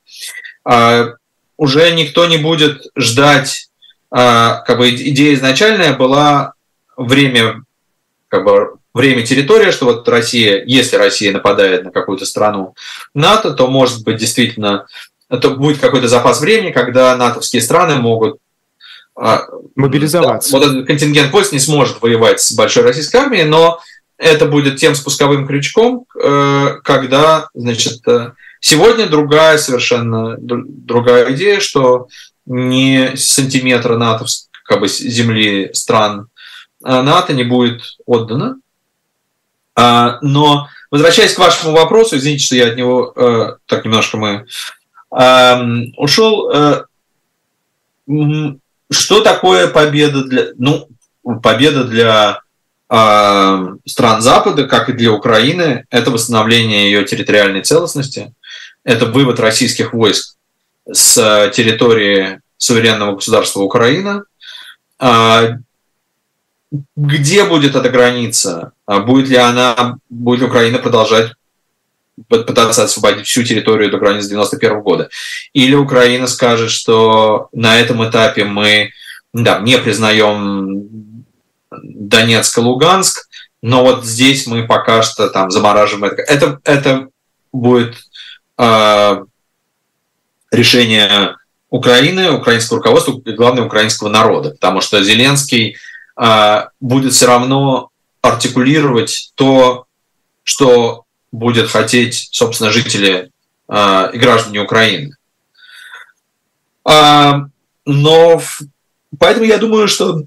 Э, уже никто не будет ждать, э, как бы идея изначальная была время как бы время территория, что вот Россия, если Россия нападает на какую-то страну НАТО, то может быть действительно, то будет какой-то запас времени, когда натовские страны могут а, мобилизоваться. Да, вот этот контингент войск не сможет воевать с большой российской армией, но это будет тем спусковым крючком, э, когда, значит, э, сегодня другая совершенно другая идея, что не сантиметра НАТО, как бы земли стран э, НАТО не будет отдано, а, но возвращаясь к вашему вопросу, извините, что я от него так немножко мы ушел. Э, что такое победа для, ну, победа для а, стран Запада, как и для Украины, это восстановление ее территориальной целостности, это вывод российских войск с территории суверенного государства Украина, а, где будет эта граница? А будет ли она, будет ли Украина продолжать пытаться освободить всю территорию до границы 91 года? Или Украина скажет, что на этом этапе мы да, не признаем Донецк и Луганск, но вот здесь мы пока что там замораживаем это. Это, это будет э, решение Украины, украинского руководства и, главное, украинского народа, потому что Зеленский а, будет все равно артикулировать то, что будет хотеть, собственно, жители а, и граждане Украины. А, но поэтому я думаю, что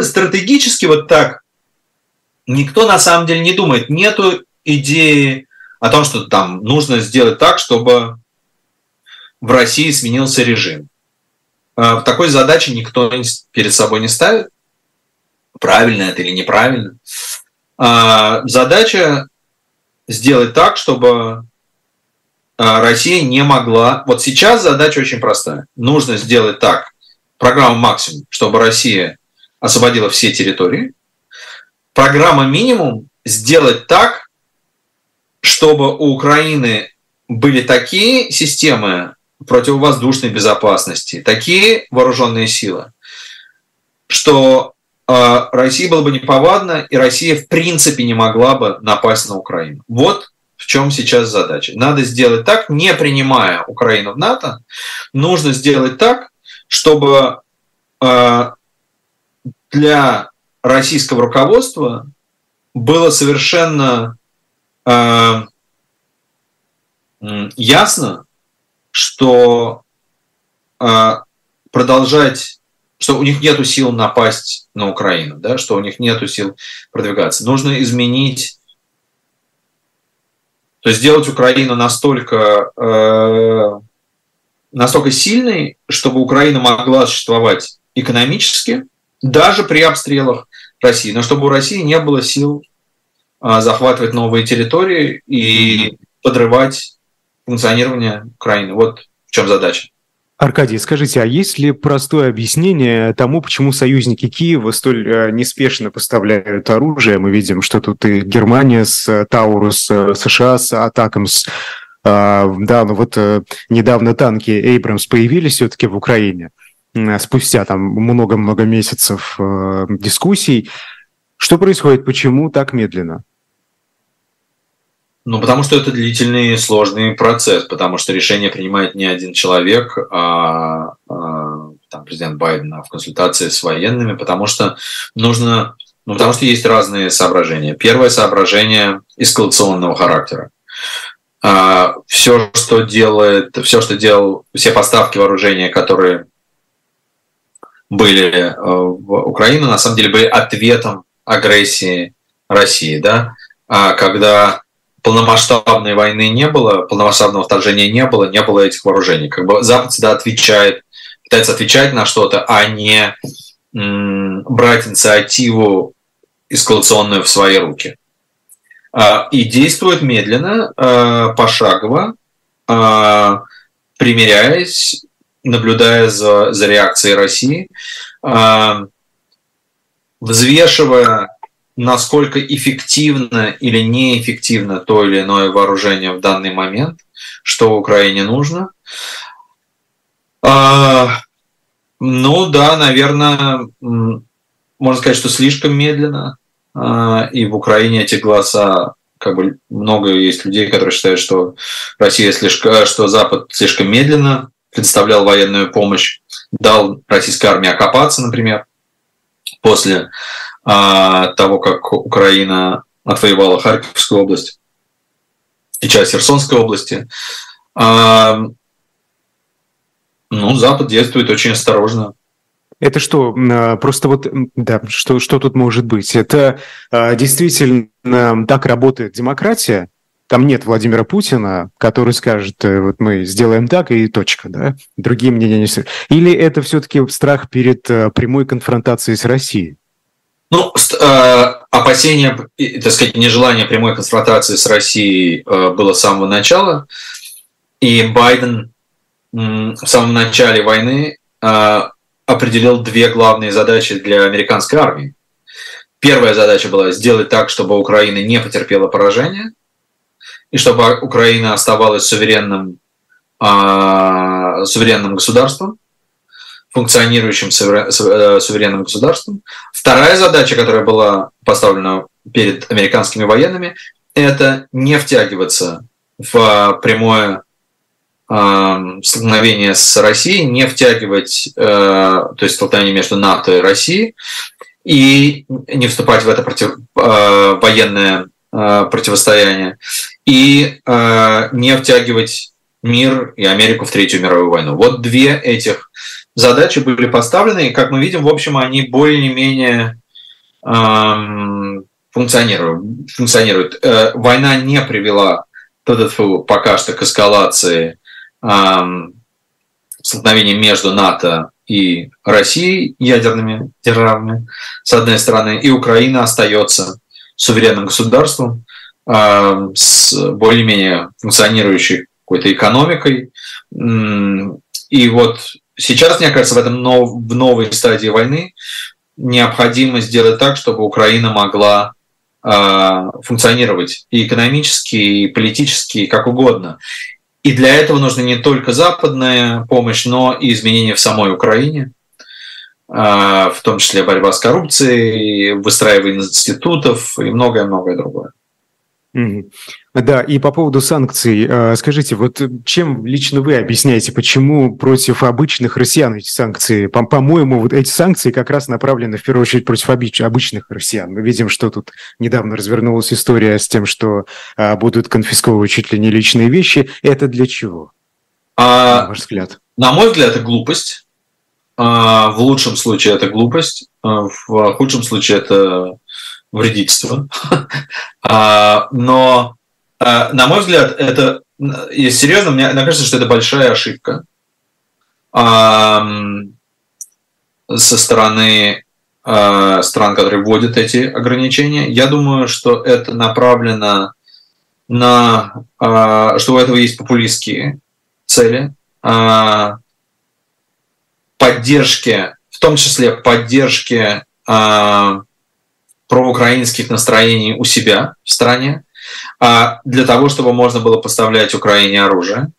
стратегически вот так никто на самом деле не думает. Нету идеи о том, что там нужно сделать так, чтобы в России сменился режим. Такой задачи никто перед собой не ставит правильно это или неправильно. А, задача сделать так, чтобы а, Россия не могла... Вот сейчас задача очень простая. Нужно сделать так, программа максимум, чтобы Россия освободила все территории. Программа минимум сделать так, чтобы у Украины были такие системы противовоздушной безопасности, такие вооруженные силы, что России было бы неповадно, и Россия в принципе не могла бы напасть на Украину. Вот в чем сейчас задача. Надо сделать так, не принимая Украину в НАТО, нужно сделать так, чтобы а, для российского руководства было совершенно а, ясно, что продолжать что у них нет сил напасть на Украину, да, что у них нет сил продвигаться. Нужно изменить, то есть сделать Украину настолько, э, настолько сильной, чтобы Украина могла существовать экономически, даже при обстрелах России, но чтобы у России не было сил э, захватывать новые территории и подрывать функционирование Украины. Вот в чем задача. Аркадий, скажите, а есть ли простое объяснение тому, почему союзники Киева столь э, неспешно поставляют оружие? Мы видим, что тут и Германия с э, Таурус, э, США с Атакамс. Да, ну вот недавно танки Эйбрамс появились все-таки в Украине, спустя там много-много месяцев дискуссий. Что происходит? Почему так медленно? Ну, потому что это длительный сложный процесс, потому что решение принимает не один человек, а, а там, президент Байден в консультации с военными, потому что нужно, ну, потому что есть разные соображения. Первое соображение эскалационного характера. А, все, что делает, все, что делал, все поставки вооружения, которые были э, в Украину, на самом деле были ответом агрессии России, да, а когда полномасштабной войны не было, полномасштабного вторжения не было, не было этих вооружений. Как бы Запад всегда отвечает, пытается отвечать на что-то, а не брать инициативу эскалационную в свои руки. А, и действует медленно, а, пошагово, а, примеряясь, наблюдая за, за реакцией России, взвешивая, насколько эффективно или неэффективно то или иное вооружение в данный момент, что Украине нужно. Ну да, наверное, можно сказать, что слишком медленно. А, и в Украине эти голоса как бы много есть людей, которые считают, что Россия слишком, что Запад слишком медленно представлял военную помощь, дал российской армии окопаться, например, после а, того, как Украина отвоевала Харьковскую область и часть Херсонской области. А, ну, Запад действует очень осторожно. Это что, а, просто вот, да, что, что тут может быть? Это а, действительно так работает демократия? Там нет Владимира Путина, который скажет, э, вот мы сделаем так и точка, да? Другие мнения не... Или это все-таки страх перед э, прямой конфронтацией с Россией? Ну, э, опасение, так сказать, нежелание прямой конфронтации с Россией было с самого начала. И Байден в самом начале войны определил две главные задачи для американской армии. Первая задача была сделать так, чтобы Украина не потерпела поражение, и чтобы Украина оставалась суверенным, э, суверенным государством, функционирующим э, суверенным государством. Вторая задача, которая была поставлена перед американскими военными, это не втягиваться в прямое столкновение с Россией, не втягивать, э, то есть столкновение между НАТО и Россией, и не вступать в это против, э, военное э, противостояние, и не втягивать мир и Америку в Третью мировую войну. Вот две этих задачи были поставлены, и, как мы видим, в общем, они более-менее функционируют. функционируют. Война не привела пока что к эскалации столкновение между НАТО и Россией ядерными державами, с одной стороны, и Украина остается суверенным государством с более-менее функционирующей какой-то экономикой. И вот сейчас, мне кажется, в этом нов, в новой стадии войны необходимо сделать так, чтобы Украина могла функционировать и экономически, и политически, и как угодно. И для этого нужна не только западная помощь, но и изменения в самой Украине, а, в том числе борьба с коррупцией, выстраивание институтов и многое-многое другое. Да, и по поводу санкций, а, скажите, вот чем лично вы объясняете, почему против обычных россиян эти санкции? По-моему, вот эти санкции как раз направлены в первую очередь против обычных россиян. Мы видим, что тут недавно развернулась история с тем, что а, будут конфисковывать чуть ли не личные вещи. Это для чего? А, на ваш взгляд? На мой взгляд, это глупость. А, в лучшем случае это глупость, а, в худшем случае это вредительство. [LAUGHS] А, но, а, на мой взгляд, это, если серьезно, мне кажется, что это большая ошибка со стороны а, стран, которые вводят эти ограничения. Я думаю, что это направлено на, что у этого есть популистские цели, поддержки, в том числе поддержки проукраинских настроений у себя в стране, а для того, чтобы можно было поставлять Украине оружие.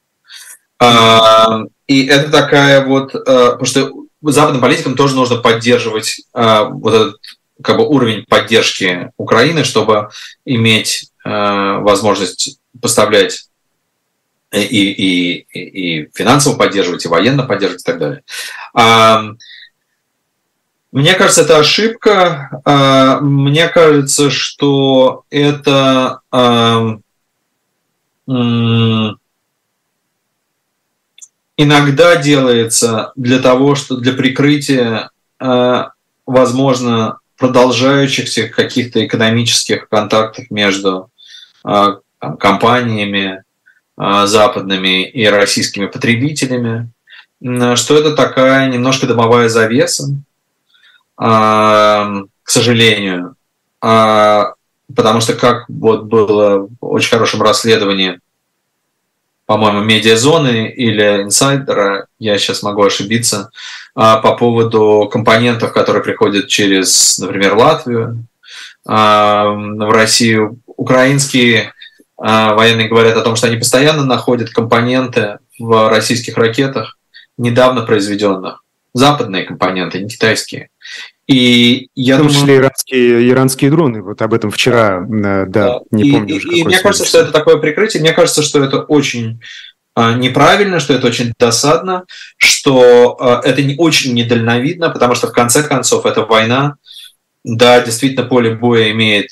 А, и это такая вот, а, потому что западным политикам тоже нужно поддерживать вот этот как бы уровень поддержки Украины, чтобы иметь возможность поставлять и, и, и финансово поддерживать, и военно поддерживать и так далее. А, мне кажется, это ошибка. А, мне кажется, что это а, иногда делается для того, что для прикрытия, возможно, продолжающихся каких-то экономических контактов между компаниями, а, западными и российскими потребителями, что это такая немножко домовая завеса, а, к сожалению, а, потому что как вот было очень хорошем расследовании, по-моему, медиазоны или инсайдера, я сейчас могу ошибиться, по поводу компонентов, которые приходят через, например, Латвию в Россию. Украинские а, военные говорят о том, что они постоянно находят компоненты в российских ракетах, недавно произведенных. Западные компоненты, не китайские. И я в том думаю, числе иранские, иранские дроны. Вот об этом вчера, э, да, да. не и, помню. И, и мне кажется, что это такое прикрытие. Мне кажется, что это очень а, неправильно, что это очень досадно, что а, это не очень недальновидно, потому что в конце концов эта война, да, действительно поле боя имеет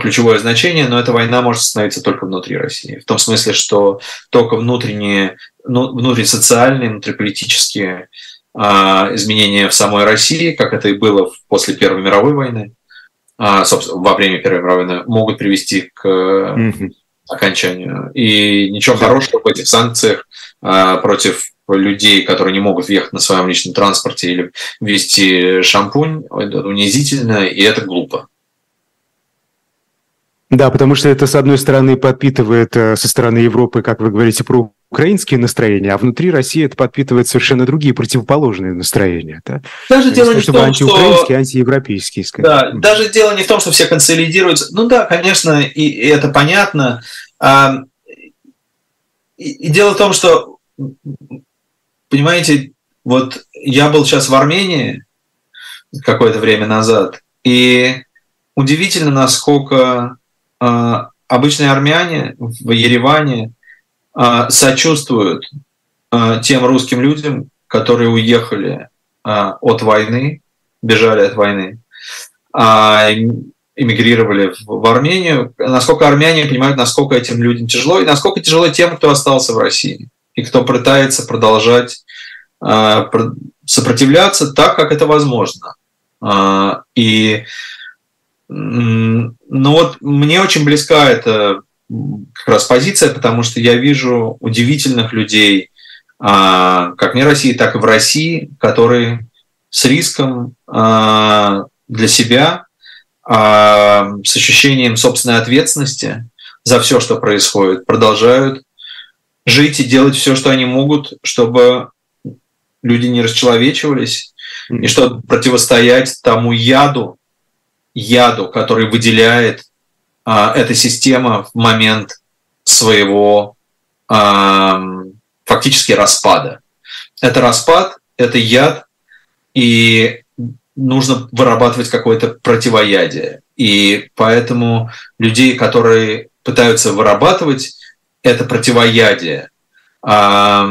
ключевое значение, но эта война может остановиться только внутри России. В том смысле, что только внутренние, ну, внутрисоциальные, внутриполитические а, изменения в самой России, как это и было после Первой мировой войны, а, собственно, во время Первой мировой войны, могут привести к mm-hmm. окончанию. И ничего хорошего в этих санкциях а, против людей, которые не могут въехать на своем личном транспорте или вести шампунь, это унизительно, и это глупо. Да, потому что это, с одной стороны, подпитывает э, со стороны Европы, как вы говорите, про украинские настроения, а внутри России это подпитывает совершенно другие противоположные настроения. Да? Даже дело не в том, антиукраинские, что... антиевропейские. Сказать. Да, даже дело не в том, что все консолидируются. Ну да, конечно, и, и это понятно. А, и, и дело в том, что, понимаете, вот я был сейчас в Армении какое-то время назад, и удивительно, насколько а, обычные армяне в Ереване сочувствуют а, тем русским людям, которые уехали от войны, бежали от войны, эмигрировали в Армению, насколько армяне понимают, насколько этим людям тяжело, и насколько тяжело тем, кто остался в России, и кто пытается продолжать сопротивляться так, как это возможно. И ну вот мне очень близка эта раз позиция, потому что я вижу удивительных людей, а, как не в России, так и в России, которые с риском а, для себя, а, с ощущением собственной ответственности за все, что происходит, продолжают жить и делать все, что они могут, чтобы люди не расчеловечивались, и чтобы противостоять тому яду, яду, который выделяет эта система в момент своего а, фактически распада. Это распад, это яд, и нужно вырабатывать какое-то противоядие. И поэтому людей, которые пытаются вырабатывать это противоядие, а,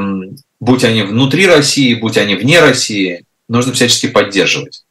будь они внутри России, будь они вне России, нужно всячески поддерживать.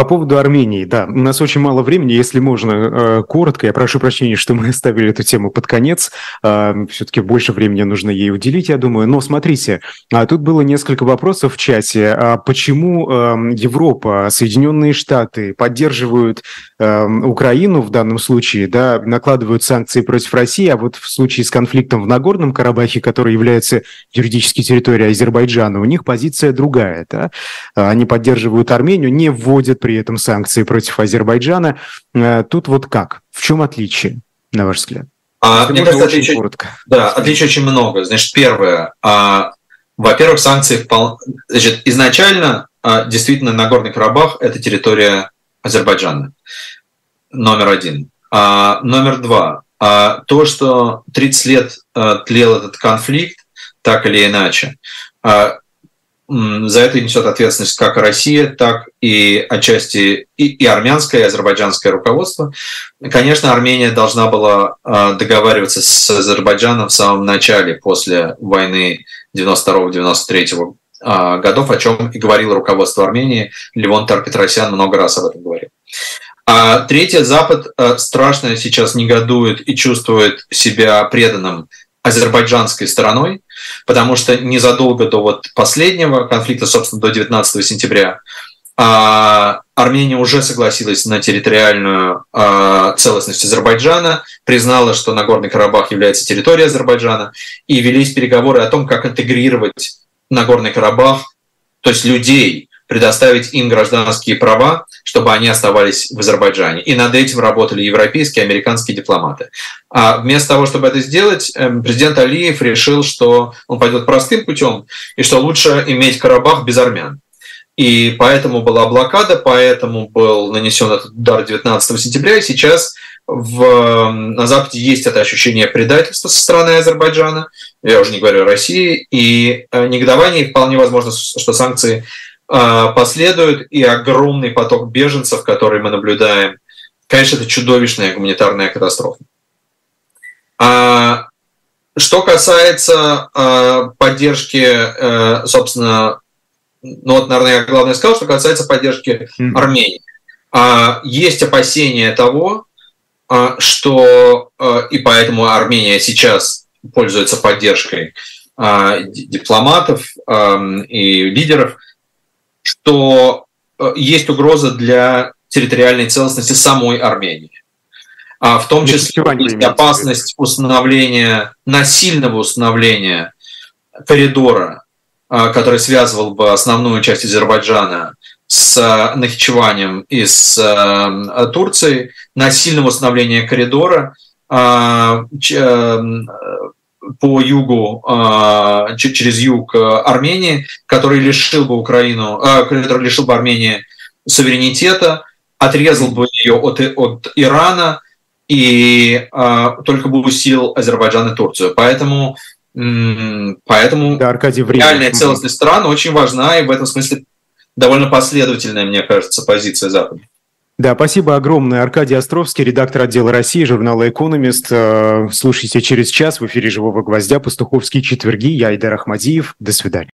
По поводу Армении, да, у нас очень мало времени, если можно, э, коротко, я прошу прощения, что мы [LAUGHS] оставили эту тему под конец, э, все-таки больше времени нужно ей уделить, я думаю, но смотрите, а тут было несколько вопросов в чате, а почему эм, Европа, Соединенные Штаты поддерживают эм, Украину в данном случае, да, накладывают санкции против России, а вот в случае с конфликтом в Нагорном Карабахе, который является юридической территорией Азербайджана, у них позиция другая, да, они поддерживают Армению, не вводят при этом санкции против Азербайджана. Э, тут вот как? В чем отличие, на ваш взгляд? А, мне кажется, отличий, коротко. Да, отличий очень много. Значит, первое. А, во-первых, санкции впол... Значит, изначально а, действительно Нагорный Карабах – это территория Азербайджана. Номер один. А, номер два. А, то, что 30 лет а, тлел этот конфликт, так или иначе, а, за это несет ответственность как Россия, так и отчасти и, и армянское, и азербайджанское руководство. Конечно, Армения должна была э, договариваться с Азербайджаном в самом начале, после войны 92-93 э, годов, о чем и говорил руководство Армении. Левон Тарпетросян много раз об этом говорил. А третье, Запад э, страшно сейчас негодует и чувствует себя преданным азербайджанской стороной, потому что незадолго до вот последнего конфликта, собственно, до 19 сентября, а, Армения уже согласилась на территориальную а, целостность Азербайджана, признала, что Нагорный Карабах является территорией Азербайджана, и велись переговоры о том, как интегрировать Нагорный Карабах, то есть людей, предоставить им гражданские права, чтобы они оставались в Азербайджане. И над этим работали европейские и американские дипломаты. А вместо того, чтобы это сделать, эм, президент Алиев решил, что он пойдет простым путем, и что лучше иметь Карабах без армян. И поэтому была блокада, поэтому был нанесен этот удар 19 сентября, и сейчас в, эм, на Западе есть это ощущение предательства со стороны Азербайджана, я уже не говорю о России, и э, негодование, вполне возможно, что санкции последует, и огромный поток беженцев, который мы наблюдаем, конечно, это чудовищная гуманитарная катастрофа. А, что касается а, поддержки, э, собственно, ну вот, наверное, я главное сказал, что касается поддержки Армении. Есть опасения того, что, и поэтому Армения сейчас пользуется поддержкой дипломатов и лидеров – что э, есть угроза для территориальной целостности самой Армении. А в том числе есть опасность установления, насильного установления коридора, э, который связывал бы основную часть Азербайджана с э, Нахичеванием и с Турцией, насильного установления коридора по югу, а, через юг а, Армении, который лишил бы Украину, а, который лишил бы Армении суверенитета, отрезал бы ее от, от Ирана и только бы усилил Азербайджан и Турцию. Поэтому, поэтому да, Аркадий, реальная целостность стран очень важна, и в этом смысле довольно последовательная, мне кажется, позиция Запада. Да, спасибо огромное. Аркадий Островский, редактор отдела России, журнала «Экономист». Э, слушайте через час в эфире «Живого гвоздя» «Пастуховские четверги». Я Айдар Ахмадиев. До свидания.